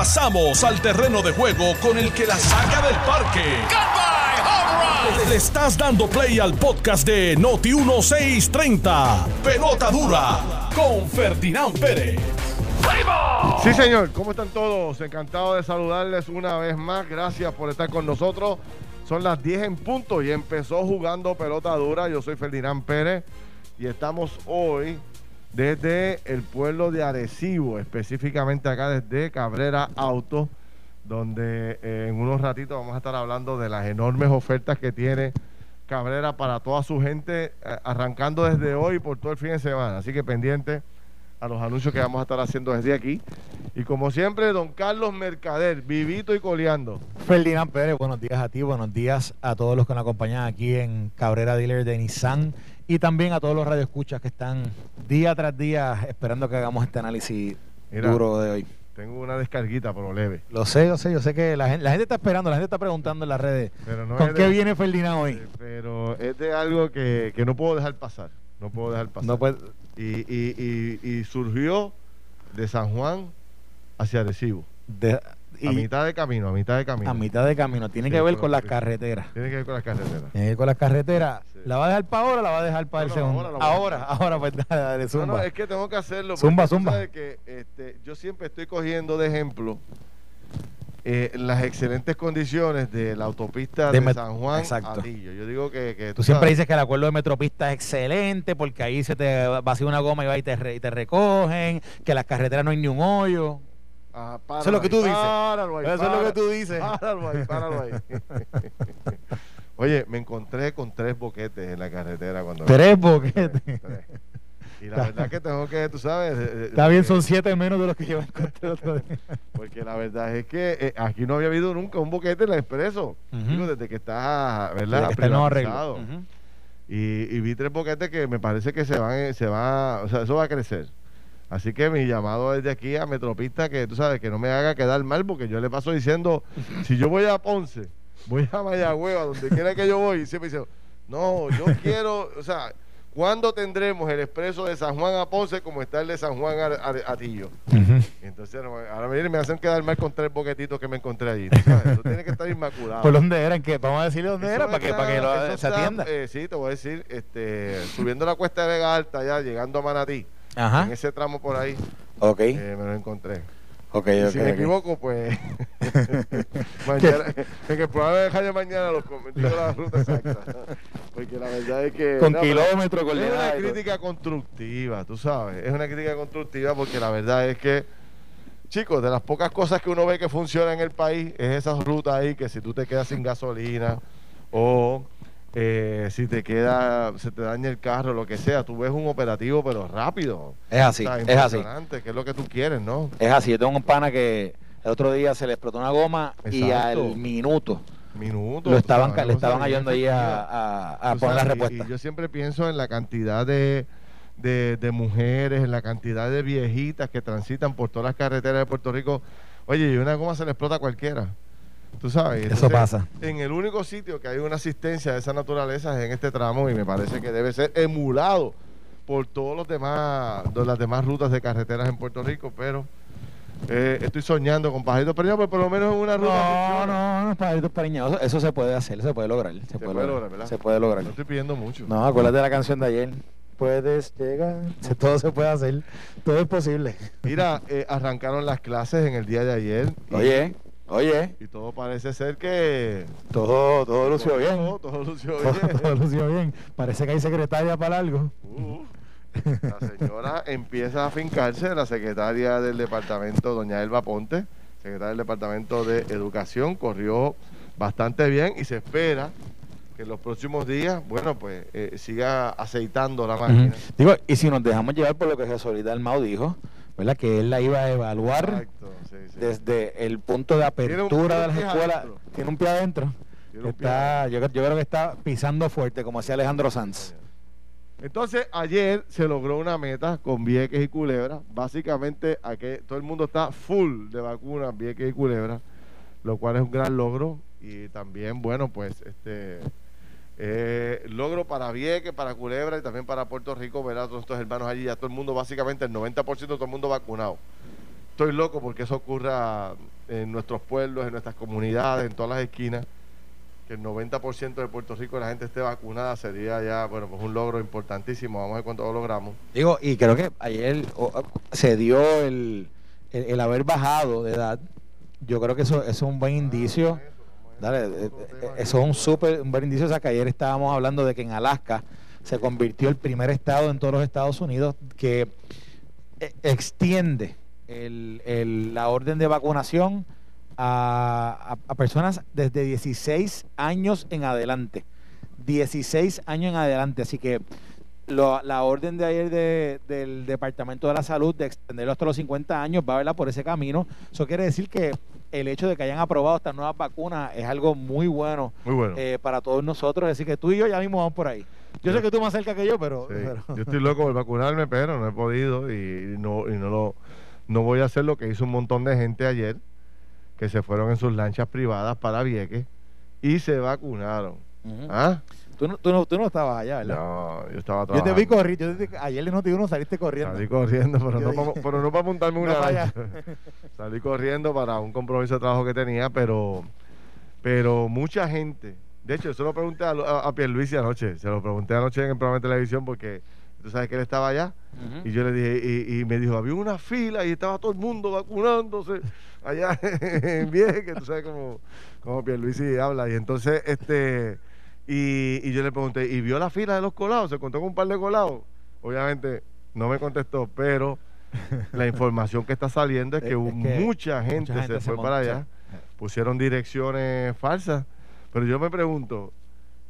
Pasamos al terreno de juego con el que la saca del parque. Le estás dando play al podcast de Noti 1630. Pelota dura con Ferdinand Pérez. Sí, señor. ¿Cómo están todos? Encantado de saludarles una vez más. Gracias por estar con nosotros. Son las 10 en punto y empezó jugando pelota dura. Yo soy Ferdinand Pérez y estamos hoy desde el pueblo de Arecibo, específicamente acá desde Cabrera Auto, donde eh, en unos ratitos vamos a estar hablando de las enormes ofertas que tiene Cabrera para toda su gente, eh, arrancando desde hoy por todo el fin de semana. Así que pendiente a los anuncios que vamos a estar haciendo desde aquí. Y como siempre, don Carlos Mercader, vivito y coleando. Ferdinand Pérez, buenos días a ti, buenos días a todos los que nos acompañan aquí en Cabrera Dealer de Nissan y también a todos los radioescuchas que están día tras día esperando que hagamos este análisis Mira. duro de hoy. Tengo una descarguita, pero leve. Lo sé, yo sé, yo sé que la gente, la gente está esperando, la gente está preguntando en las redes. Pero no ¿Con qué de- viene Ferdinand hoy? Eh, Pero es de algo que, que no puedo dejar pasar. No puedo dejar pasar. No puede- y, y, y, y surgió de San Juan hacia Arecibo. de- y a mitad de camino, a mitad de camino. a mitad de camino. Tiene Sí, que ver con las carreteras. Tiene que ver con las carreteras. Tiene que ver con las carreteras. Sí. ¿La va a dejar para ahora o la va a dejar para No, el no, segundo? ahora Ahora, pues dale, dale, No, zumba. no, es que tengo que hacerlo. Zumba, zumba. sabes que este, yo siempre estoy cogiendo de ejemplo eh, las excelentes condiciones de la autopista De San Juan a Atillo. Yo digo que, que Tú siempre dices que el acuerdo de Metropista es excelente porque ahí se te vacía una goma y va y te, re- y te recogen, que las carreteras no hay ni un hoyo. Ah, Eso es lo que tú dices. Páralo ahí, Eso es lo que tú dices. Páralo ahí, páralo ahí. Oye, me encontré con tres boquetes en la carretera cuando... Tres boquetes. Tres. Y la verdad que tengo que, tú sabes... eh, eh, Está bien, eh, son siete menos de los que yo encontré el otro día. Porque la verdad es que eh, aquí no había habido nunca un boquete en la Expreso. Digo, desde que está, ¿verdad? Desde que está arreglo. privatizado. Ujú. y, y vi tres boquetes que me parece que se van, eh, se va, o sea, eso va a crecer. Así que mi llamado desde aquí a Metropista que tú sabes que no me haga quedar mal porque yo le paso diciendo si yo voy a Ponce, voy a Mayagüez, a donde quiera que yo voy, y siempre dice, no, yo quiero, o sea, ¿cuándo tendremos el expreso de San Juan a Ponce como está el de San Juan a, Tillo? Entonces ahora me me hacen quedar mal con tres boquetitos que me encontré allí. tú sabes, Eso tiene que estar inmaculado. ¿Por dónde eran? ¿Qué? Vamos a decirle dónde Eso era para que, para que lo- se está, atienda. eh, sí, te voy a decir, este, subiendo la cuesta de Vega Alta, ya llegando a Manatí, Ajá. en ese tramo por ahí, Ok. eh, me lo encontré. Ok, Y ok. si me equivoco, pues mañana, en el programa de Jaime mañana los digo la ruta exacta. Porque la verdad es que Con no, kilómetros, es una crítica constructiva, tú sabes, es una crítica constructiva porque la verdad es que Chicos, de las pocas cosas que uno ve que funciona en el país es esas rutas ahí que si tú te quedas sin gasolina o eh, si te queda, se te daña el carro, lo que sea, tú ves un operativo pero rápido. Es así, O sea, es así. que es lo que tú quieres, ¿no? Es así. Yo tengo un pana que el otro día se le explotó una goma y al minuto Minutos. lo estaban, le estaban ayudando ahí a, a- poner la y- respuesta. Y, yo siempre pienso en la cantidad de, de, de mujeres, en la cantidad de viejitas que transitan por todas las carreteras de Puerto Rico. Oye, y una goma se le explota a cualquiera. Tú sabes. Eso pasa. En el único sitio que hay una asistencia de esa naturaleza es en este tramo y me parece que debe ser emulado por todos los demás, de las demás rutas de carreteras en Puerto Rico, pero eh, estoy soñando con pajaritos pero pero por lo menos en una ruta No, no, no, pajaritos pariñados. Eso, eso se puede hacer, se puede lograr. Se, puede lograr, ¿verdad? Se puede lograr. No estoy pidiendo mucho. No, acuérdate de la canción de ayer. Puedes llegar. Todo se puede hacer. Todo es posible. Mira, eh, arrancaron las clases en el día de ayer. y- Oye, Y todo parece ser que. todo, todo lució todo, bien. Todo lució Todo, bien. todo lució bien. Parece que hay secretaria para algo. Uh, la señora empieza a fincarse, la secretaria del departamento, doña Elba Ponte, secretaria del departamento de Educación, corrió bastante bien y se espera que en los próximos días, bueno, pues eh, siga aceitando la máquina. Digo, y si nos dejamos llevar por lo que Jesús Dalmau dijo, ¿verdad? Que él la iba a evaluar Exacto. Desde el punto de apertura de las escuelas. Tiene un pie adentro. Está, yo, yo creo que está pisando fuerte, como hacía Alejandro Sanz. Entonces, ayer se logró una meta con Vieques y Culebra. Básicamente, aquí todo el mundo está full de vacunas, Vieques y Culebra, lo cual es un gran logro. Y también, bueno, pues, este eh, logro para Vieques, para Culebra y también para Puerto Rico, ver a todos estos hermanos allí. Ya todo el mundo, básicamente, el 90% de todo el mundo vacunado. Estoy loco porque eso ocurra en nuestros pueblos, en nuestras comunidades, en todas las esquinas. Que el 90% de Puerto Rico la gente esté vacunada sería ya, bueno, pues un logro importantísimo. Vamos a ver cuánto lo logramos. Digo, y creo que ayer se dio el, el, haber bajado de edad. Yo creo que eso, eso es un buen indicio. Dale, eh, eh, eso es un súper un buen indicio. O sea, que ayer estábamos hablando de que en Alaska se convirtió el primer estado en todos los Estados Unidos que eh, extiende el, la orden de vacunación a, personas desde 16 años en adelante. 16 años en adelante. Así que la orden de ayer del Departamento de la Salud de extenderlo hasta los 50 años va a verla por ese camino. Eso quiere decir que el hecho de que hayan aprobado estas nuevas vacunas es algo muy bueno, eh, para todos nosotros. Así que tú y yo ya mismo vamos por ahí. Yo sé que tú más cerca que yo, pero, Yo estoy loco por vacunarme, pero no he podido y no, y no lo no voy a hacer lo que hizo un montón de gente ayer, que se fueron en sus lanchas privadas para Vieques y se vacunaron. ¿Ah? Tú no, tú, no, tú no estabas allá, ¿verdad? No, yo estaba trabajando. Yo te vi corriendo. Ayer noté uno saliste corriendo. Salí corriendo, pero, no, para, pero no para montarme una lancha. Salí corriendo para un compromiso de trabajo que tenía, pero, pero mucha gente. De hecho, eso lo pregunté a, a, a Pierluisi anoche. Se lo pregunté anoche en el programa de televisión porque Tú sabes que él estaba allá. Y yo le dije, y, me dijo, había una fila y estaba todo el mundo vacunándose allá en Vieques, tú sabes cómo, cómo Pierluisi habla. Y entonces, este, y, y, yo le pregunté, ¿y vio la fila de los colados? ¿Se contó con un par de colados? Obviamente no me contestó, pero la información que está saliendo es que, mucha, gente se, fue para allá, pusieron direcciones falsas. Pero yo me pregunto,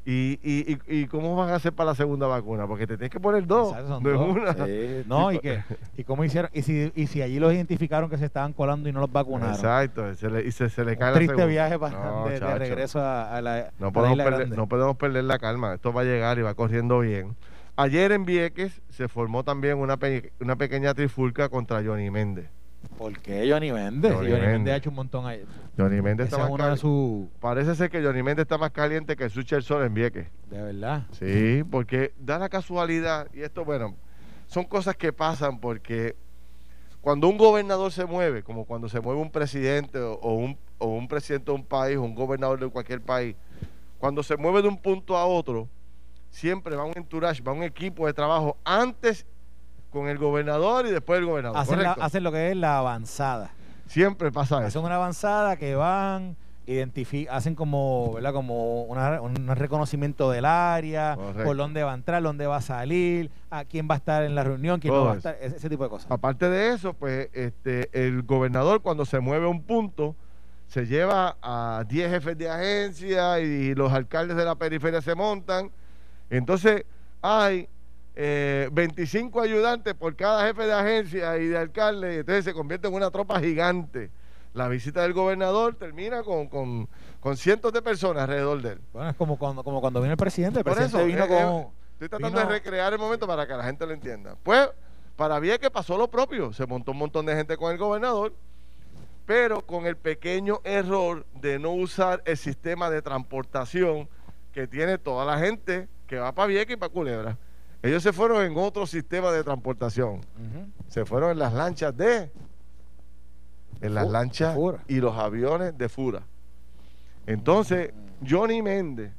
¿Y, y, y, cómo van a hacer para la segunda vacuna? Porque te tienes que poner dos, no una. no, y, que, y cómo hicieron, y si, y si allí los identificaron que se estaban colando y no los vacunaron. Exacto, se le, y se, se le cae Un triste viaje para, de, regreso a, la. No podemos, perder, no podemos perder la calma, esto va a llegar y va corriendo bien. Ayer en Vieques se formó también una, una pequeña trifulca contra Johnny Méndez. ¿Por qué Johnny Méndez? Johnny, Méndez. ha hecho un montón ahí. Johnny Méndez está más caliente. Su... Parece ser que Johnny Méndez está más caliente que Sucher Sol en Vieques. De verdad. Sí, porque da la casualidad, y esto, bueno, son cosas que pasan porque cuando un gobernador se mueve, como cuando se mueve un presidente o, un, o un presidente de un país o un gobernador de cualquier país, cuando se mueve de un punto a otro, siempre va un entourage, va un equipo de trabajo antes con el gobernador y después el gobernador. Hacen, lo que es la avanzada. Siempre pasa eso. Hacen una avanzada que van, hacen como, ¿verdad? Como un reconocimiento del área, por dónde va a entrar, dónde va a salir, a quién va a estar en la reunión, quién no va a estar, ese, tipo de cosas. Aparte de eso, pues este, el gobernador cuando se mueve a un punto, se lleva a 10 jefes de agencia y los alcaldes de la periferia se montan. Entonces, hay 25 eh, ayudantes por cada jefe de agencia y de alcalde, y entonces se convierte en una tropa gigante. La visita del gobernador termina con, con, cientos de personas alrededor de él. Bueno, es como cuando, como cuando vino el presidente. El presidente vino eh, eh, Estoy tratando de recrear el momento para que la gente lo entienda. Pues, para que pasó lo propio. Se montó un montón de gente con el gobernador, pero con el pequeño error de no usar el sistema de transportación que tiene toda la gente que va para Vieques y para Culebra. Ellos se fueron en otro sistema de transportación. Se fueron en las lanchas de. En las lanchas y los aviones de Fura. Entonces, Johnny Méndez,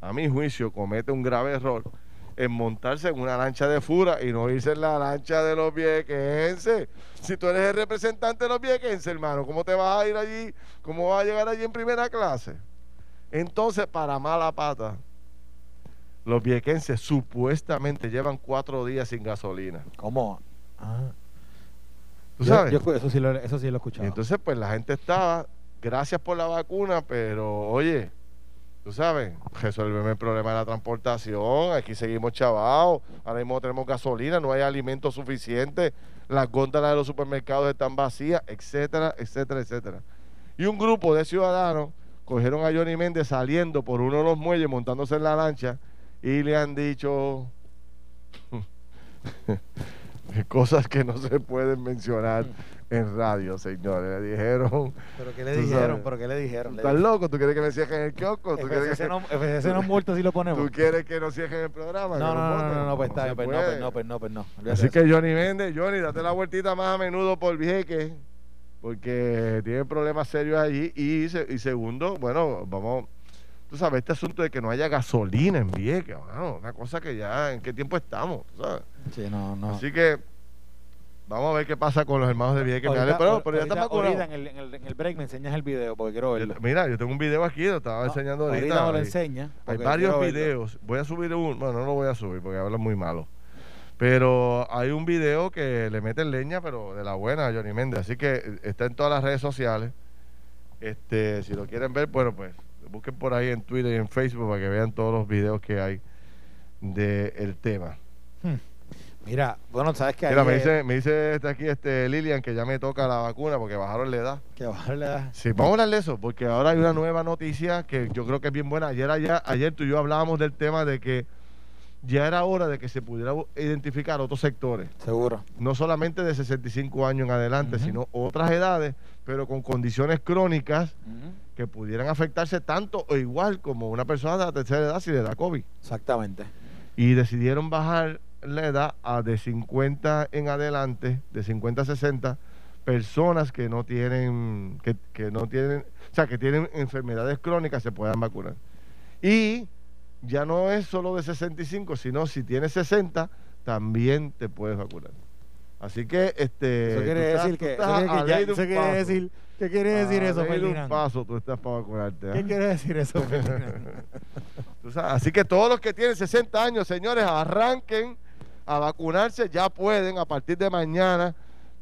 a mi juicio, comete un grave error en montarse en una lancha de Fura y no irse en la lancha de los viequenses. Si tú eres el representante de los viequenses, hermano, ¿cómo te vas a ir allí? ¿Cómo vas a llegar allí en primera clase? Entonces, para mala pata, los viequenses supuestamente llevan cuatro días sin gasolina. ¿Cómo? Ah. ¿Tú sabes? eso, sí lo, eso sí lo he escuchado. entonces, pues la gente estaba, gracias por la vacuna, pero oye, tú sabes, resuélveme el problema de la transportación, aquí seguimos chavados, ahora mismo tenemos gasolina, no hay alimento suficiente, las góndolas de los supermercados están vacías, etcétera, etcétera, etcétera. Y un grupo de ciudadanos cogieron a Johnny Méndez saliendo por uno de los muelles, montándose en la lancha, y le han dicho cosas que no se pueden mencionar en radio, señores. Le dijeron. ¿Pero qué le dijeron? ¿Pero qué le dijeron? ¿Estás loco? ¿Tú quieres que me cierren el kiosco? ¿Tú quieres que... no, FCC no muerto si lo ponemos. ¿Tú quieres que nos cierren el programa? No, no, no, no, no, pues está pues no, pues no, pues no, pues no. Así que Johnny vende, Johnny, date la vueltita más a menudo por Vieques. porque tiene problemas serios allí. Y, y segundo, bueno, vamos, tú sabes, este asunto de que no haya gasolina en Vieques, una cosa que ya, ¿en qué tiempo estamos? ¿sabes? Sí, no, no. Así que Vamos a ver qué pasa con los hermanos de Vieques. Ahorita, pero, pero ya está vacunado. En el, en, el, en el break me enseñas el video porque quiero verlo. Mira, yo tengo un video aquí, lo estaba enseñando ahorita. Ahorita me lo enseña. Hay varios videos. Voy a subir uno. Bueno, no lo voy a subir porque habla muy malo. Pero hay un video que le meten leña, pero de la buena a Johnny Méndez. Así que está en todas las redes sociales. Este, si lo quieren ver, bueno, pues busquen por ahí en Twitter y en Facebook para que vean todos los videos que hay del tema. Hmm. Mira, bueno, sabes que Mira, me dice, me dice este aquí este Lilian que ya me toca la vacuna porque bajaron la edad. Que bajaron la edad. Sí, vamos a hablar de eso, porque ahora hay una nueva noticia que yo creo que es bien buena. Ayer, ayer, ayer tú y yo hablábamos del tema de que ya era hora de que se pudiera identificar otros sectores. Seguro. No solamente de 65 años en adelante, sino otras edades, pero con condiciones crónicas que pudieran afectarse tanto o igual como una persona de la tercera edad si le da COVID. Exactamente. Y decidieron bajar la edad a de 50 en adelante, de 50 a 60, personas que no tienen, que, que no tienen, o sea, que tienen enfermedades crónicas se puedan vacunar. Y ya no es solo de 65, sino si tienes 60, también te puedes vacunar. Así que este eso quiere decir que, eso quiere decir ¿Qué quiere decir eso, Ferdinand? un paso tú estás para vacunarte. ¿eh? ¿Qué quiere decir eso, Ferdinand? así que todos los que tienen 60 años, señores, arranquen a vacunarse, ya pueden a partir de mañana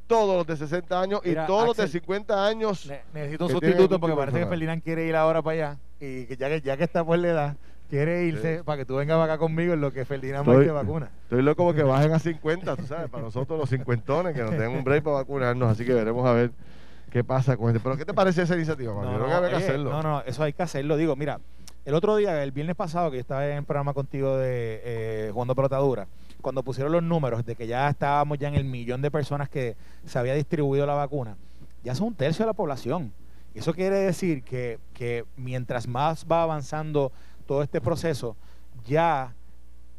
todos los de 60 años y todos los de 50 años. necesito un sustituto porque parece que Ferdinand quiere ir ahora para allá y que ya que ya que está por la edad quiere irse para que tú vengas acá conmigo en lo que Ferdinand estoy, te vacuna. Estoy loco porque bajen a 50, tú sabes, para nosotros los cincuentones que nos den un break para vacunarnos, así que veremos a ver qué pasa con este. Pero ¿qué te parece esa iniciativa, No, no, que que hacerlo. No, no, eso hay que hacerlo. Digo, mira, el otro día, el viernes pasado, que yo estaba en el programa contigo de eh, Jugando Pelotadura, cuando pusieron los números de que ya estábamos ya en el millón de personas que se había distribuido la vacuna, ya son un tercio de la población. Eso quiere decir que, que mientras más va avanzando todo este proceso, ya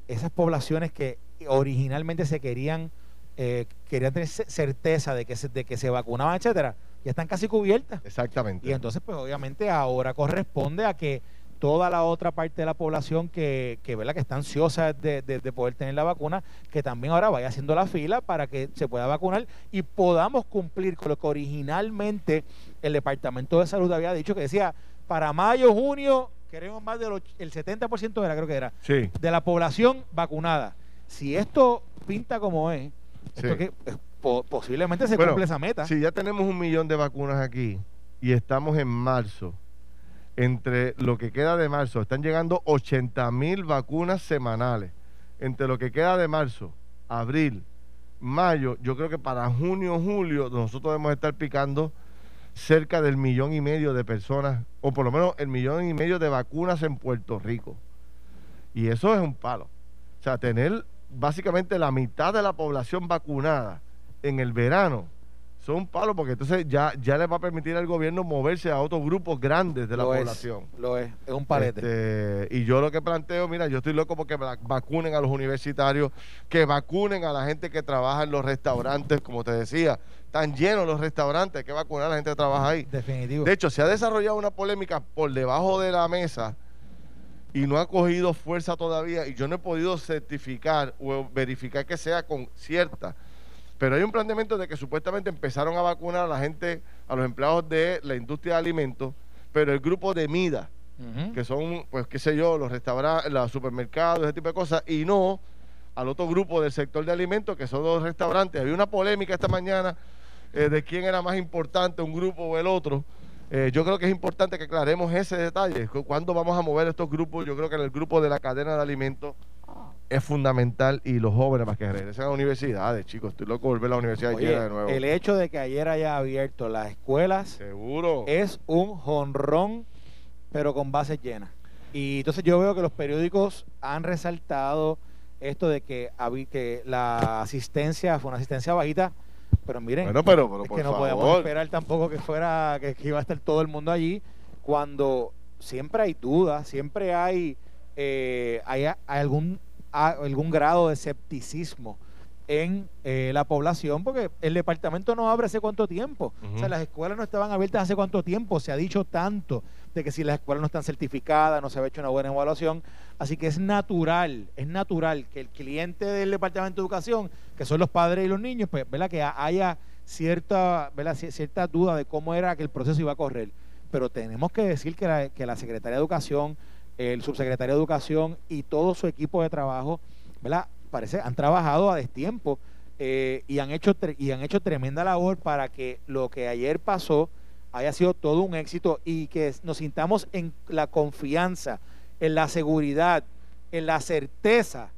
esas poblaciones que originalmente se querían, eh, querían tener certeza de que se, de que se vacunaban, etcétera, ya están casi cubiertas. Exactamente. Y entonces, pues obviamente ahora corresponde a que toda la otra parte de la población que, que, que está ansiosa de, de, poder tener la vacuna, que también ahora vaya haciendo la fila para que se pueda vacunar y podamos cumplir con lo que originalmente el Departamento de Salud había dicho, que decía, para mayo, junio, queremos más del el 70% era, creo que era, de la población vacunada. Si esto pinta como es, esto que, eh, posiblemente se cumple esa meta. Si ya tenemos un millón de vacunas aquí y estamos en marzo, entre lo que queda de marzo, están llegando 80 mil vacunas semanales. Entre lo que queda de marzo, abril, mayo, yo creo que para junio, julio, nosotros debemos estar picando cerca del millón y medio de personas, o por lo menos el millón y medio de vacunas en Puerto Rico. Y eso es un palo. O sea, tener básicamente la mitad de la población vacunada en el verano son palos porque entonces ya, ya le va a permitir al gobierno moverse a otros grupos grandes de la población. Lo es, es un palete. Este, y yo lo que planteo, mira, yo estoy loco porque vacunen a los universitarios, que vacunen a la gente que trabaja en los restaurantes, como te decía, están llenos los restaurantes, hay que vacunar a la gente que trabaja ahí. Definitivo. De hecho, se ha desarrollado una polémica por debajo de la mesa y no ha cogido fuerza todavía y yo no he podido certificar o verificar que sea con cierta pero hay un planteamiento de que supuestamente empezaron a vacunar a la gente, a los empleados de la industria de alimentos, pero el grupo de MIDA, que son, pues, qué sé yo, los restaurantes, los supermercados, ese tipo de cosas, y no al otro grupo del sector de alimentos, que son los restaurantes. Había una polémica esta mañana eh, de quién era más importante, un grupo o el otro. Eh, yo creo que es importante que aclaremos ese detalle. ¿Cuándo vamos a mover estos grupos? Yo creo que en el grupo de la cadena de alimentos es fundamental y los jóvenes para que regresen a las universidades, chicos. Estoy loco de volver a la universidad de nuevo. El hecho de que ayer haya abierto las escuelas Seguro. es un jonrón, pero con bases llenas. Y entonces yo veo que los periódicos han resaltado esto de que, que la asistencia fue una asistencia bajita, pero miren, bueno, pero, es que no podemos esperar tampoco que fuera que, iba a estar todo el mundo allí cuando siempre hay dudas, siempre hay, eh, hay algún algún grado de escepticismo en eh, la población, porque el departamento no abre hace cuánto tiempo. O sea, las escuelas no estaban abiertas hace cuánto tiempo. Se ha dicho tanto de que si las escuelas no están certificadas, no se ha hecho una buena evaluación. Así que es natural, es natural que el cliente del departamento de educación, que son los padres y los niños, pues, ¿verdad? Que haya cierta, ¿verdad? cierta duda de cómo era que el proceso iba a correr. Pero tenemos que decir que la, que la Secretaría de Educación, el subsecretario de Educación y todo su equipo de trabajo, ¿verdad? parece, han trabajado a destiempo eh, y, han hecho y han hecho tremenda labor para que lo que ayer pasó haya sido todo un éxito y que nos sintamos en la confianza, en la seguridad, en la certeza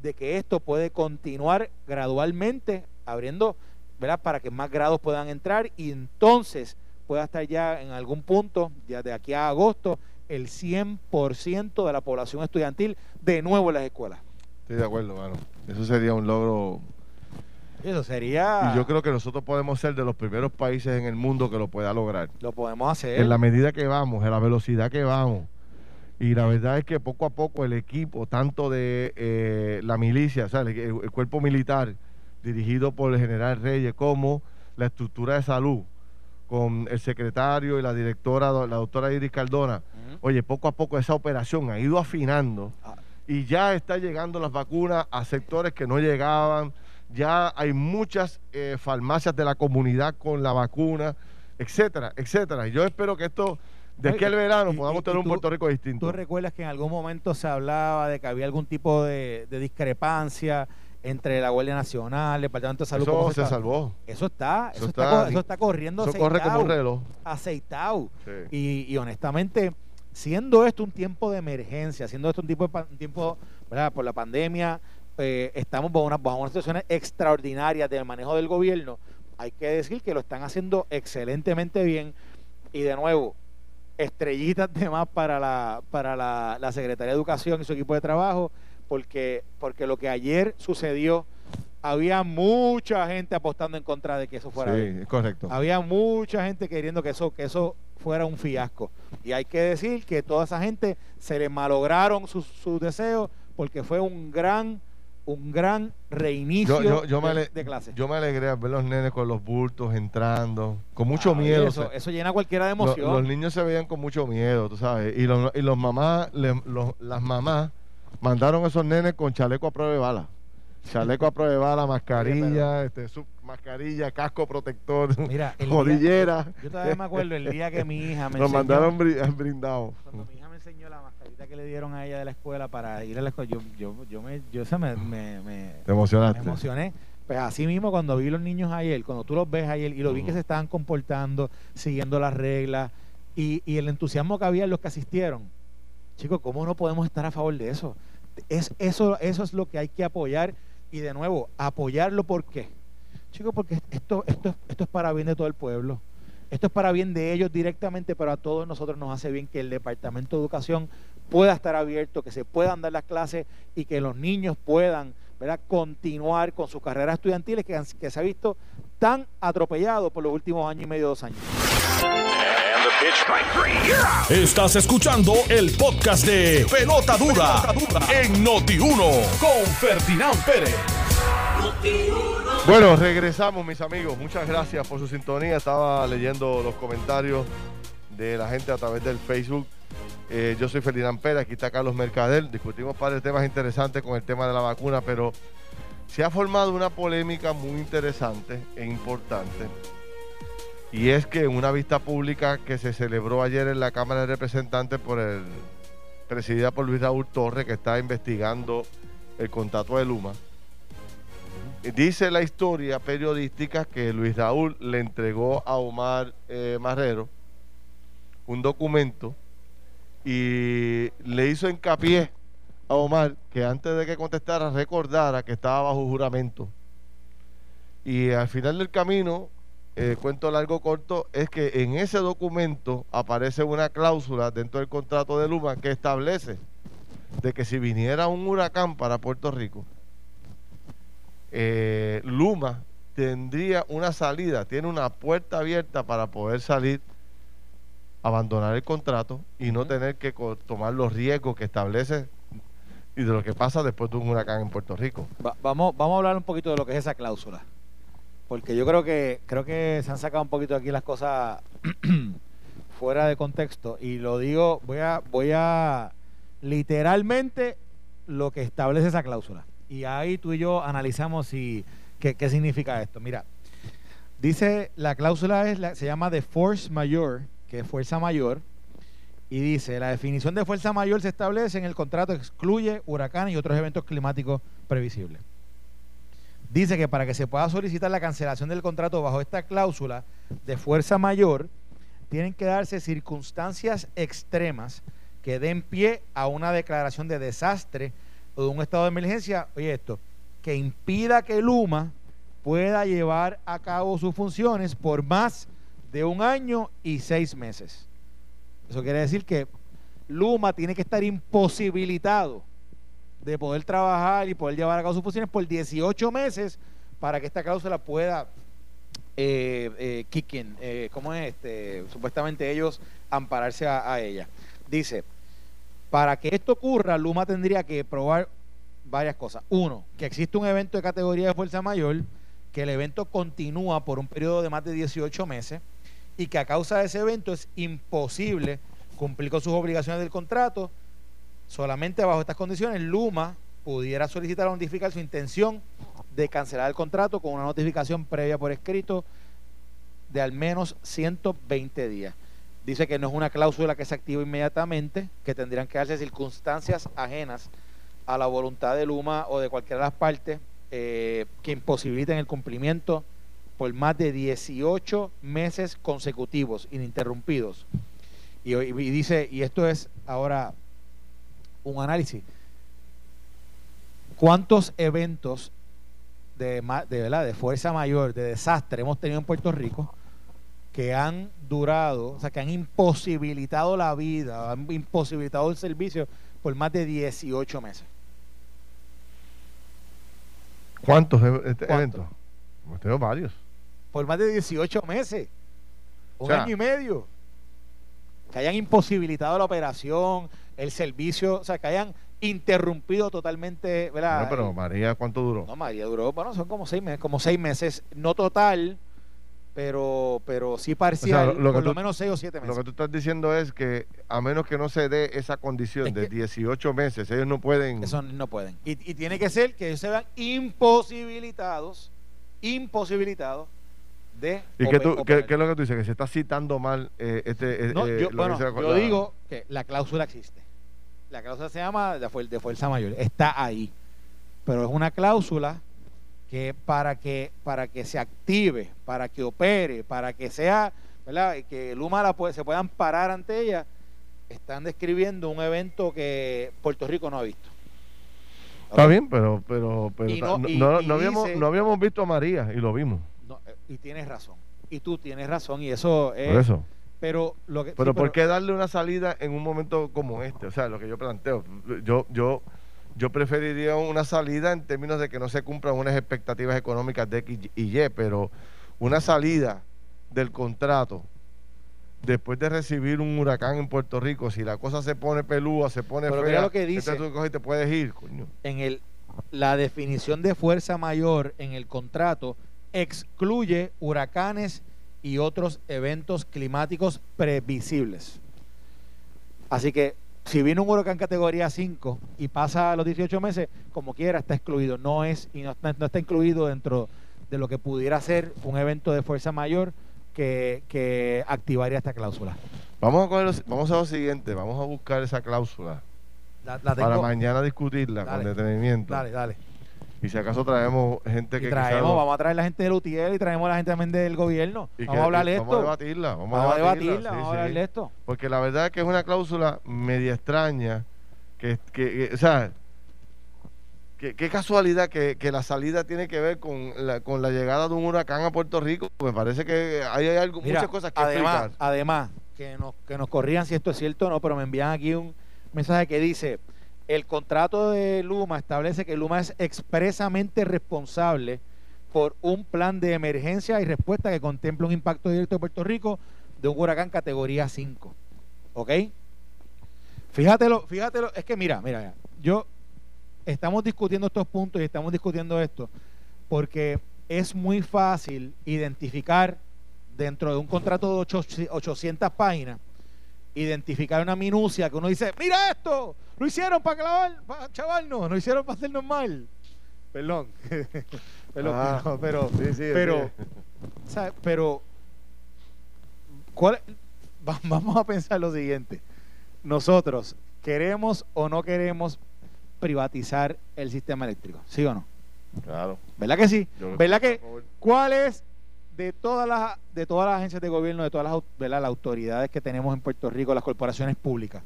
de que esto puede continuar gradualmente abriendo, ¿verdad? Para que más grados puedan entrar y entonces pueda estar ya en algún punto, ya de aquí a agosto, el 100% de la población estudiantil de nuevo en las escuelas. Estoy de acuerdo, mano. Eso sería un logro. Eso sería. Y yo creo que nosotros podemos ser de los primeros países en el mundo que lo pueda lograr. Lo podemos hacer. En la medida que vamos, en la velocidad que vamos. Y la verdad es que poco a poco el equipo, tanto de eh, la milicia, o sea, el, cuerpo militar dirigido por el general Reyes, como la estructura de salud, con el secretario y la directora, la doctora Iris Cardona, oye, poco a poco esa operación ha ido afinando. Ah, y ya está llegando las vacunas a sectores que no llegaban, ya hay muchas eh, farmacias de la comunidad con la vacuna, etcétera, etcétera. Yo espero que esto, de aquí al verano, podamos tener un Puerto Rico distinto. ¿Tú recuerdas que en algún momento se hablaba de que había algún tipo de, discrepancia? entre la Guardia Nacional, el Departamento de Salud. Eso se, salvó. Eso está, eso, está, eso está corriendo eso corre como un reloj. Aceitado. Y honestamente, siendo esto un tiempo de emergencia, siendo esto un, tipo de, un tiempo por la pandemia, eh, estamos bajo, una, unas situaciones extraordinarias de manejo del gobierno, hay que decir que lo están haciendo excelentemente bien. Y de nuevo, estrellitas de más para la, para la, la Secretaría de Educación y su equipo de trabajo, porque, porque lo que ayer sucedió había mucha gente apostando en contra de que eso fuera. Sí, correcto. Había mucha gente queriendo que eso, que eso fuera un fiasco. Y hay que decir que toda esa gente se le malograron sus, deseos porque fue un gran un gran reinicio de, clase. Yo me alegré ver los nenes con los bultos entrando, con mucho miedo. Eso, eso, llena cualquiera de emoción. los niños se veían con mucho miedo, tú sabes. Y, los, y los mamás, las mamás mandaron esos nenes con chaleco a prueba de bala. Chaleco a prueba bala, mascarilla, este, su mascarilla, casco protector, Mira, jodillera. yo todavía me acuerdo el día que mi hija me Nos mandaron brindados. Cuando mi hija me enseñó la mascarita que le dieron a ella de la escuela para ir a la escuela, yo, yo, yo me, yo se me, me, me, ¿Te emocionaste? me emocioné. Pues así mismo cuando vi los niños ayer, cuando tú los ves ayer y lo vi que se estaban comportando, siguiendo las reglas y, y el entusiasmo que había en los que asistieron. Chicos, ¿cómo no podemos estar a favor de eso? Es, eso, eso es lo que hay que apoyar y de nuevo, apoyarlo, ¿por qué? Chicos, porque esto, esto, esto es para bien de todo el pueblo. Esto es para bien de ellos directamente, pero a todos nosotros nos hace bien que el Departamento de Educación pueda estar abierto, que se puedan dar las clases y que los niños puedan continuar con sus carreras estudiantiles que, que se ha visto tan atropellado por los últimos años y medio, dos años. Estás escuchando el podcast de Pelota Dura, en Noti1 con Ferdinand Pérez. Bueno, regresamos mis amigos. Muchas gracias por su sintonía. Estaba leyendo los comentarios de la gente a través del Facebook. Eh, yo soy Ferdinand Pérez, aquí está Carlos Mercader. Discutimos varios temas interesantes con el tema de la vacuna, pero se ha formado una polémica muy interesante e importante y es que en una vista pública que se celebró ayer en la Cámara de Representantes por el presidida por Luis Raúl Torres, que está investigando el contrato de Luma, dice la historia periodística que Luis Raúl le entregó a Omar eh, Marrero un documento y le hizo hincapié a Omar que antes de que contestara recordara que estaba bajo juramento. Y al final del camino eh, cuento largo corto, es que en ese documento aparece una cláusula dentro del contrato de Luma que establece de que si viniera un huracán para Puerto Rico, eh, Luma tendría una salida, tiene una puerta abierta para poder salir, abandonar el contrato y no tener que tomar los riesgos que establece y de lo que pasa después de un huracán en Puerto Rico. vamos, vamos a hablar un poquito de lo que es esa cláusula. Porque yo creo que creo que se han sacado un poquito aquí las cosas fuera de contexto y lo digo, voy a voy a literalmente lo que establece esa cláusula. Y ahí tú y yo analizamos si qué, qué significa esto. Mira, dice la cláusula es la, se llama de force mayor, que es fuerza mayor y dice, la definición de fuerza mayor se establece en el contrato, excluye huracanes y otros eventos climáticos previsibles. Dice que para que se pueda solicitar la cancelación del contrato bajo esta cláusula de fuerza mayor, tienen que darse circunstancias extremas que den pie a una declaración de desastre o de un estado de emergencia, oye esto, que impida que Luma pueda llevar a cabo sus funciones por más de un año y seis meses. Eso quiere decir que Luma tiene que estar imposibilitado de poder trabajar y poder llevar a cabo sus funciones por 18 meses para que esta cláusula pueda eh, eh, eh, ¿cómo es? Este, supuestamente ellos ampararse a, ella. Dice, para que esto ocurra, Luma tendría que probar varias cosas. Uno, que existe un evento de categoría de fuerza mayor, que el evento continúa por un periodo de más de 18 meses y que a causa de ese evento es imposible cumplir con sus obligaciones del contrato. Solamente bajo estas condiciones, Luma pudiera solicitar o notificar su intención de cancelar el contrato con una notificación previa por escrito de al menos 120 días. Dice que no es una cláusula que se activa inmediatamente, que tendrían que darse circunstancias ajenas a la voluntad de Luma o de cualquiera de las partes eh, que imposibiliten el cumplimiento por más de 18 meses consecutivos, ininterrumpidos. Y, dice, y esto es ahora un análisis, ¿cuántos eventos de, de, ¿verdad? de fuerza mayor, de desastre hemos tenido en Puerto Rico que han durado, o sea, que han imposibilitado la vida, han imposibilitado el servicio por más de 18 meses? ¿Cuántos e-, eventos? Hemos tenido varios por más de 18 meses, un año y medio, que hayan imposibilitado la operación, el servicio, o sea, que hayan interrumpido totalmente, ¿verdad? No, pero María, ¿cuánto duró? No, María duró, bueno, son como seis meses, como seis meses, no total, pero, pero sí parcial, por lo menos seis o siete meses. Lo que tú estás diciendo es que a menos que no se dé esa condición de 18 meses, ellos no pueden... Eso no pueden. Y, y tiene que ser que ellos se vean imposibilitados, imposibilitados ¿Y qué, tú, qué, es lo que tú dices? Que se está citando mal eh, este... Eh, no, eh, bueno, yo digo que la cláusula existe. La cláusula se llama de, de fuerza mayor. Está ahí. Pero es una cláusula que para que para que se active, para que opere, para que sea, ¿verdad? Que Luma la puede, se puedan parar ante ella, están describiendo un evento que Puerto Rico no ha visto. Está bien, pero pero, pero no, no, habíamos, no habíamos visto a María y lo vimos y tienes razón. Y tú tienes razón y eso es... Por eso. Pero, lo que, pero, ¿por qué darle una salida en un momento como este? O sea, lo que yo planteo. Yo, yo, yo preferiría una salida en términos de que no se cumplan unas expectativas económicas de X y Y, pero una salida del contrato después de recibir un huracán en Puerto Rico, si la cosa se pone pelúa, se pone pero fea, lo que dice, tú te puedes ir, coño. En el, la definición de fuerza mayor en el contrato excluye huracanes y otros eventos climáticos previsibles. Así que si viene un huracán categoría 5 y pasa los 18 meses, como quiera, está excluido. No es y no está, incluido dentro de lo que pudiera ser un evento de fuerza mayor que, activaría esta cláusula. Vamos a, vamos a lo siguiente, vamos a buscar esa cláusula para mañana discutirla con detenimiento. Dale, dale. Y si acaso traemos gente que traemos, vamos a traer la gente del UTIEL y traemos la gente también del gobierno. vamos a hablar de esto. Vamos a debatirla. Vamos, a debatirla, vamos a hablar de esto. Porque la verdad es que es una cláusula media extraña. Que, que, o sea, qué casualidad que, la salida tiene que ver con la, con la llegada de un huracán a Puerto Rico. Me parece que hay, algo, muchas cosas que además, explicar. Además, que nos, que nos corrían si esto es cierto o no, pero me envían aquí un mensaje que dice el contrato de Luma establece que Luma es expresamente responsable por un plan de emergencia y respuesta que contempla un impacto directo de Puerto Rico de un huracán categoría 5. ¿Ok? Fíjatelo, fíjatelo, es que mira, mira, yo estamos discutiendo estos puntos y estamos discutiendo esto porque es muy fácil identificar dentro de un contrato de 800 páginas, identificar una minucia que uno dice, mira esto, lo hicieron para clavar, para chaval, no, lo hicieron para hacernos mal. Perdón, ah, pero, pero, pero, vamos a pensar lo siguiente. Nosotros, ¿queremos o no queremos privatizar el sistema eléctrico? ¿Sí o no? Claro. ¿Verdad que sí? ¿Verdad que cuál es de todas las de todas las agencias de gobierno, de todas las, las autoridades que tenemos en Puerto Rico, las corporaciones públicas?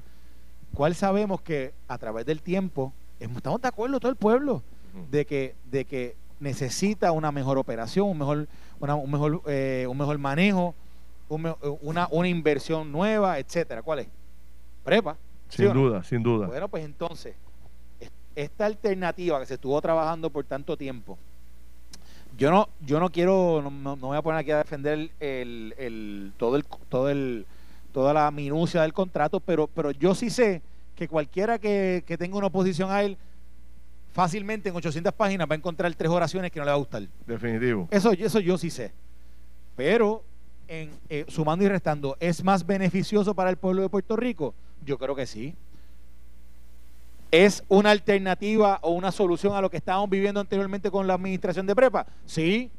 ¿Cuál sabemos que a través del tiempo estamos de acuerdo todo el pueblo de que de que necesita una mejor operación, un mejor un mejor eh, un mejor manejo, una, una inversión nueva, etcétera? ¿Cuál es? Prepa. Sin duda, sin duda. Bueno, pues entonces esta alternativa que se estuvo trabajando por tanto tiempo, yo no, yo no quiero, no, voy a poner aquí a defender el, el, todo el, todo el, toda la minucia del contrato, pero, pero yo sí sé que cualquiera que, tenga una oposición a él, fácilmente en 800 páginas va a encontrar tres oraciones que no le va a gustar. Definitivo. Eso, eso yo sí sé. Pero, en, eh, sumando y restando, ¿es más beneficioso para el pueblo de Puerto Rico? Yo creo que sí. ¿Es una alternativa o una solución a lo que estábamos viviendo anteriormente con la administración de prepa? Sí.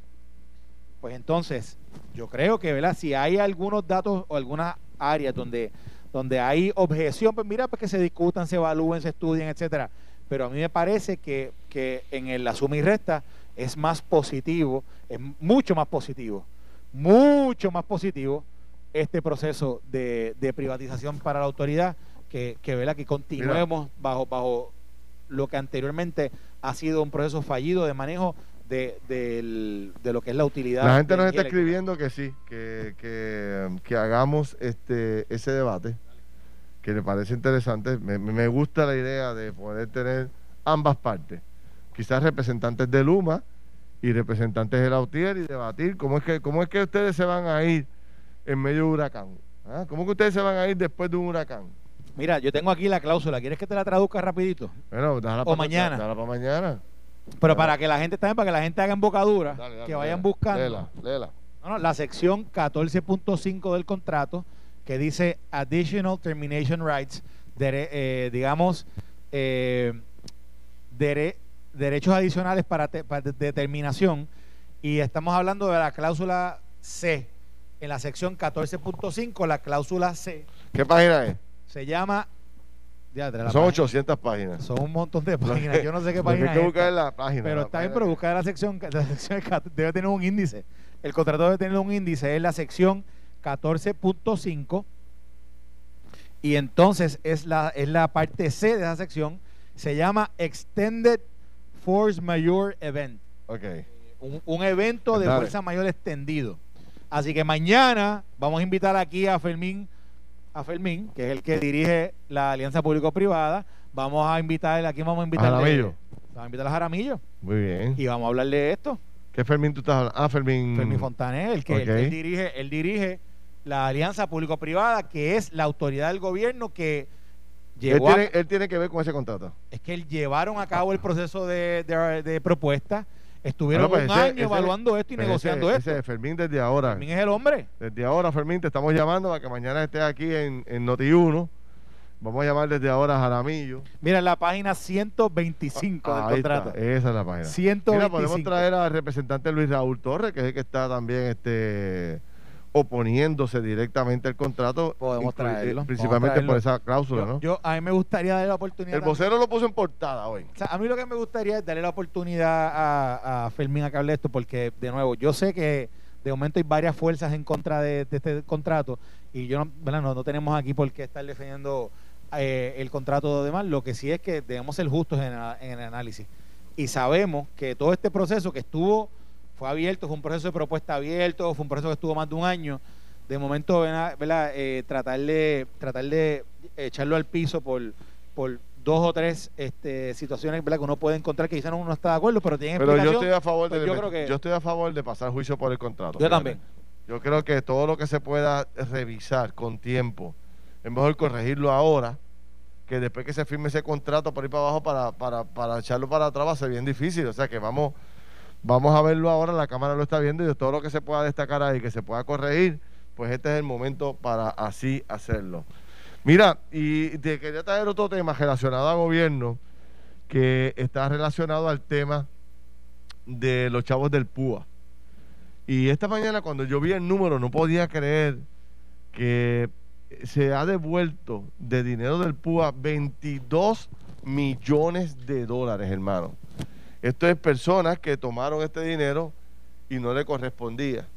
Pues entonces, yo creo que, ¿verdad? Si hay algunos datos o algunas áreas donde, donde hay objeción, pues mira, pues que se discutan, se evalúen, se estudien, etcétera. Pero a mí me parece que, en el la suma y resta es más positivo, es mucho más positivo, mucho más positivo este proceso de, de privatización para la autoridad que, que, que continuemos bajo, bajo lo que anteriormente ha sido un proceso fallido de manejo de, de, lo que es la utilidad. La gente nos está escribiendo que sí, que, que, hagamos este ese debate, que le parece interesante. Me, me, gusta la idea de poder tener ambas partes, quizás representantes de Luma y representantes de la UTIER y debatir cómo es que cómo es que ustedes se van a ir en medio de un huracán. ¿Ah? ¿Cómo que ustedes se van a ir después de un huracán? Mira, yo tengo aquí la cláusula. ¿Quieres que te la traduzca rapidito? Bueno, o mañana. para mañana. Pero para que la gente también, para que la gente haga embocadura, que vayan buscando. Léela, léela. No, no, la sección 14.5 del contrato que dice Additional Termination Rights, eh, digamos, eh, derechos adicionales para, para determinación. Y estamos hablando de la cláusula C. En la sección 14.5, la cláusula C. ¿Qué página es? Se llama. Son 800 páginas. Son un montón de páginas. Yo no sé qué página hay que buscar la página. Pero está bien, pero buscar la sección. La sección debe tener un índice. El contrato debe tener un índice. Es la sección 14.5. Y entonces es la, es la parte C de esa sección. Se llama Extended Force Mayor Event. Ok. Un, evento de fuerza mayor extendido. Así que mañana vamos a invitar aquí a Fermín a Fermín, que es el que dirige la alianza público-privada. Vamos a invitar, aquí vamos a invitar a Jaramillo. Vamos a invitar a Jaramillo. Muy bien. Y vamos a hablarle de esto. ¿Qué Fermín tú estás hablando? Ah, Fermín. Fermín Fontané, el que él, dirige, él dirige la alianza público-privada, que es la autoridad del gobierno que llevó. Él tiene, él tiene que ver con ese contrato. Es que él llevaron a cabo el proceso de, de, de propuesta Estuvieron pues un año evaluando esto y pues negociando esto. Ese Fermín desde ahora. Fermín es el hombre. Desde ahora, Fermín, te estamos llamando para que mañana estés aquí en, en Noti1. Vamos a llamar desde ahora a Jaramillo. Mira, la página 125 del contrato. esa es la página. 125. Mira, podemos traer al representante Luis Raúl Torres, que es el que está también este oponiéndose directamente al contrato. Podemos traerlo. Principalmente por esa cláusula, ¿no? Yo, a mí me gustaría darle la oportunidad. El vocero lo puso en portada hoy. O sea, a mí lo que me gustaría es darle la oportunidad a, a Fermín a que hable esto, porque, de nuevo, yo sé que de momento hay varias fuerzas en contra de, este contrato y yo no, no, tenemos aquí por qué estar defendiendo eh, el contrato de demás. Lo que sí es que debemos ser justos en, en el análisis. Y sabemos que todo este proceso que estuvo fue abierto, fue un proceso de propuesta abierto, fue un proceso que estuvo más de un año. De momento, ¿verdad? Eh, tratar, de, tratar de echarlo al piso por, por dos o tres este, situaciones ¿verdad? que uno puede encontrar que quizás uno no está de acuerdo, pero tiene Pero yo estoy a favor de, pues yo, estoy a favor de pasar juicio por el contrato. Yo también. Yo creo que todo lo que se pueda revisar con tiempo, es mejor corregirlo ahora que después que se firme ese contrato por ir para abajo para, para, para echarlo para atrás va a ser bien difícil. O sea que vamos, vamos a verlo ahora, la cámara lo está viendo y todo lo que se pueda destacar ahí, que se pueda corregir, pues este es el momento para así hacerlo. Mira, y te quería traer otro tema relacionado al gobierno, que está relacionado al tema de los chavos del PUA. Y esta mañana cuando yo vi el número no podía creer que se ha devuelto de dinero del PUA 22 millones de dólares, hermano. Esto es personas que tomaron este dinero y no le correspondía.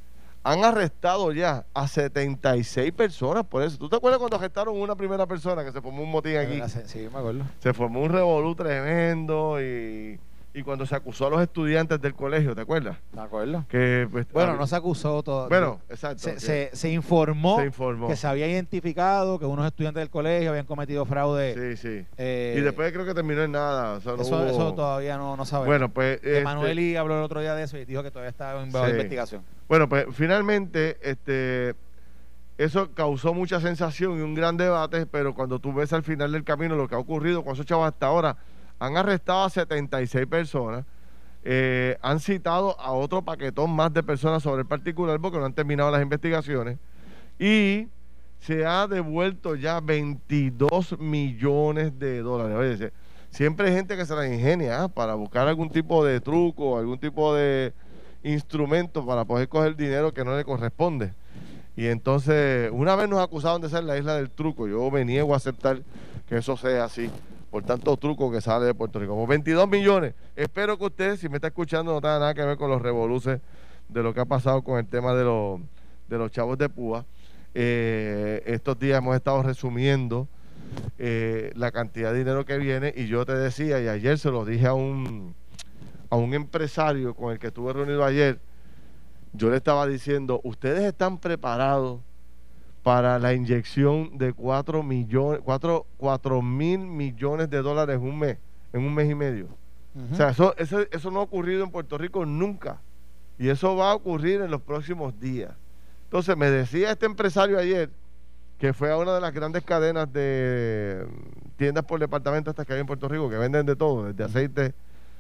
Han arrestado ya a 76 personas por eso. ¿Tú te acuerdas cuando arrestaron una primera persona que se formó un motín aquí? Sí, me acuerdo. Se formó un revolú tremendo y y cuando se acusó a los estudiantes del colegio, ¿te acuerdas? ¿De acuerdo? Que, pues, bueno, no se acusó todo. Bueno, exacto. Se, se, informó, que se había identificado que unos estudiantes del colegio habían cometido fraude. Sí, sí. Eh, y después creo que terminó en nada. eso, eso, todavía no, no sabemos. Bueno, pues. Emanueli este, habló el otro día de eso y dijo que todavía estaba en investigación. Bueno, pues finalmente, este. Eso causó mucha sensación y un gran debate, pero cuando tú ves al final del camino lo que ha ocurrido con esos chavos hasta ahora, han arrestado a 76 personas. Eh, han citado a otro paquetón más de personas sobre el particular porque no han terminado las investigaciones. Y se ha devuelto ya 22 millones de dólares. Oye, siempre hay gente que se la ingenia ¿ah? para buscar algún tipo de truco, algún tipo de instrumento para poder coger dinero que no le corresponde. Y entonces, una vez nos acusaron de ser la isla del truco. Yo me niego a aceptar que eso sea así por tanto truco que sale de Puerto Rico. Como 22 millones. Espero que usted, si me está escuchando, no tenga nada que ver con los revoluces de lo que ha pasado con el tema de los, de los chavos de Púa. Eh, estos días hemos estado resumiendo eh, la cantidad de dinero que viene y yo te decía, y ayer se lo dije a un, a un empresario con el que estuve reunido ayer, yo le estaba diciendo, ustedes están preparados para la inyección de 4 millones, 4, mil millones de dólares en un mes, en un mes y medio. O sea, eso, eso, eso no ha ocurrido en Puerto Rico nunca. Y eso va a ocurrir en los próximos días. Entonces, me decía este empresario ayer, que fue a una de las grandes cadenas de tiendas por departamento estas que hay en Puerto Rico, que venden de todo, desde aceite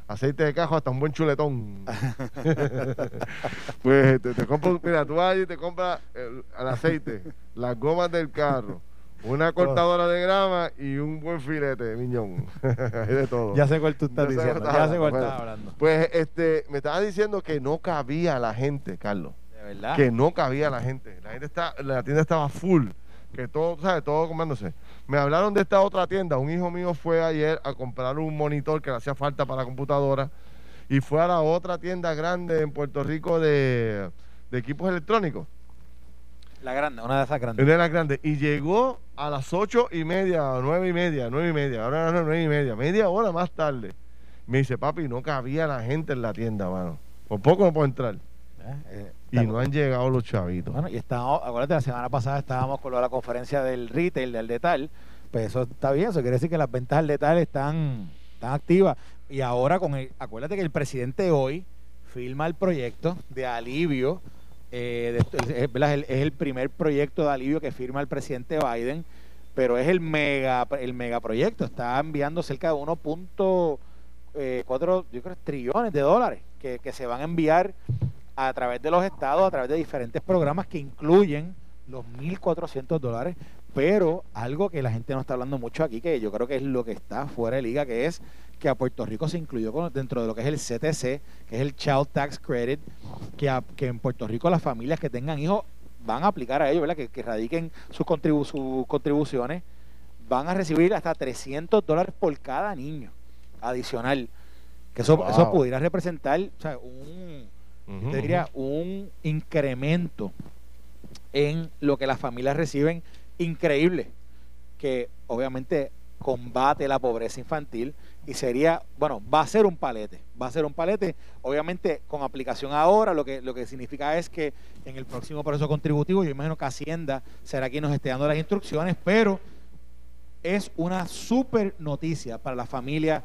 aceite de cajo hasta un buen chuletón. pues te, te compras, mira, tú vas y te compras el, aceite, las gomas del carro, una cortadora de grama y un buen filete, miñón. Hay de todo. Ya sé cuál tú estás diciendo. ya sé cuál estás hablando. Pues este, me estabas diciendo que no cabía la gente, Carlos. De verdad. Que no cabía la gente. La gente está, la tienda estaba full. Que todo, ¿sabes? Todo comiéndose. Me hablaron de esta otra tienda. Un hijo mío fue ayer a comprar un monitor que le hacía falta para la computadora y fue a la otra tienda grande en Puerto Rico de, equipos electrónicos. La grande, una de esas grandes. Una de las grandes. Y llegó a las ocho y media, nueve y media, nueve y media. Ahora no, nueve y media. Media hora más tarde. Me dice, papi, no cabía la gente en la tienda, mano. Por poco no puedo entrar. Eh, eh, y no han llegado los chavitos. Bueno, y estamos, acuérdate, la semana pasada estábamos con la conferencia del retail, del detal, pues eso está bien, eso quiere decir que las ventas al detal están, están activas. Y ahora con el, acuérdate que el presidente hoy firma el proyecto de alivio, eh, es, el, es el primer proyecto de alivio que firma el presidente Biden, pero es el mega, el megaproyecto, está enviando cerca de 1.4 eh, yo creo, trillones de dólares que, que se van a enviar a través de los estados, a través de diferentes programas que incluyen los 1.400 dólares, pero algo que la gente no está hablando mucho aquí, que yo creo que es lo que está fuera de liga, que es que a Puerto Rico se incluyó dentro de lo que es el CTC, que es el Child Tax Credit, que, que en Puerto Rico las familias que tengan hijos van a aplicar a ellos, ¿verdad? Que, que radiquen sus, sus contribuciones, van a recibir hasta 300 dólares por cada niño adicional. Que eso, eso pudiera representar un te diría un incremento en lo que las familias reciben increíble, que obviamente combate la pobreza infantil y sería, bueno, va a ser un palete, va a ser un palete, obviamente con aplicación ahora, lo que, lo que significa es que en el próximo proceso contributivo, yo imagino que Hacienda será quien nos esté dando las instrucciones, pero es una super noticia para la familia